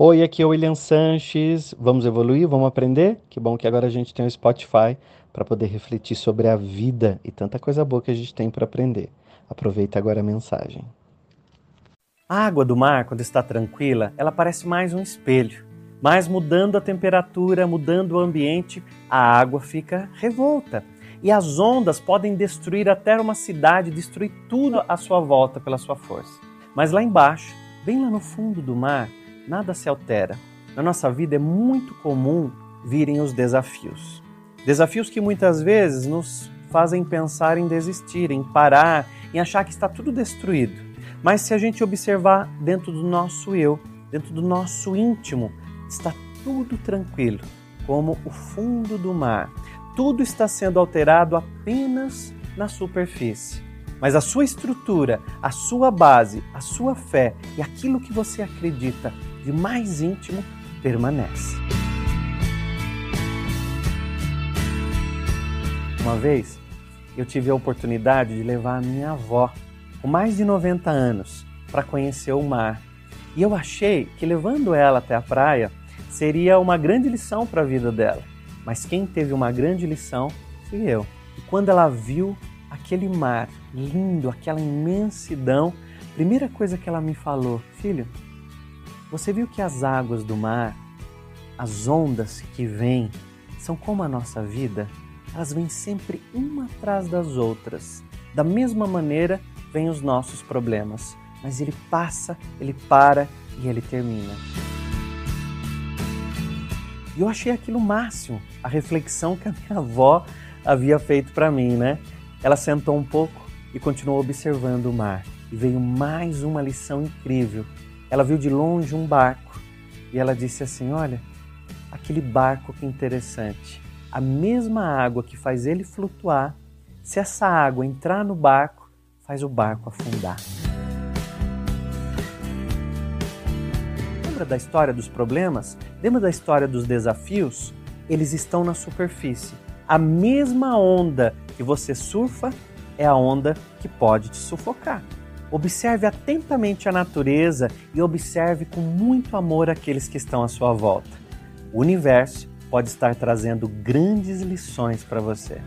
Oi, aqui é o William Sanches. Vamos evoluir? Vamos aprender? Que bom que agora a gente tem o Spotify para poder refletir sobre a vida e tanta coisa boa que a gente tem para aprender. Aproveita agora a mensagem. A água do mar, quando está tranquila, ela parece mais um espelho. Mas mudando a temperatura, mudando o ambiente, a água fica revolta. E as ondas podem destruir até uma cidade, destruir tudo à sua volta pela sua força. Mas lá embaixo, bem lá no fundo do mar, nada se altera. Na nossa vida é muito comum virem os desafios. Desafios que muitas vezes nos fazem pensar em desistir, em parar, em achar que está tudo destruído. Mas se a gente observar dentro do nosso eu, dentro do nosso íntimo, está tudo tranquilo, como o fundo do mar. Tudo está sendo alterado apenas na superfície. Mas a sua estrutura, a sua base, a sua fé e aquilo que você acredita de mais íntimo permanece. Uma vez eu tive a oportunidade de levar a minha avó, com mais de 90 anos, para conhecer o mar. E eu achei que levando ela até a praia seria uma grande lição para a vida dela. Mas quem teve uma grande lição fui eu. E quando ela viu aquele mar lindo, aquela imensidão, primeira coisa que ela me falou, filho, você viu que as águas do mar, as ondas que vêm, são como a nossa vida? Elas vêm sempre uma atrás das outras. Da mesma maneira, vêm os nossos problemas, mas ele passa, ele para e ele termina. E eu achei aquilo máximo, a reflexão que a minha avó havia feito para mim, né? Ela sentou um pouco e continuou observando o mar. E veio mais uma lição incrível ela viu de longe um barco e ela disse assim: Olha, aquele barco que interessante. A mesma água que faz ele flutuar, se essa água entrar no barco, faz o barco afundar. Lembra da história dos problemas? Lembra da história dos desafios? Eles estão na superfície. A mesma onda que você surfa é a onda que pode te sufocar. Observe atentamente a natureza e observe com muito amor aqueles que estão à sua volta. O universo pode estar trazendo grandes lições para você.